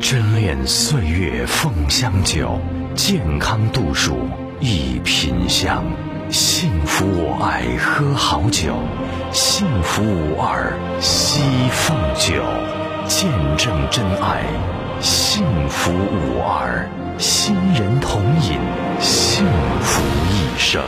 珍恋岁月凤香酒，健康度数一品香，幸福我爱喝好酒，幸福五二西凤酒，见证真爱，幸福五二，新人同饮，幸福一生。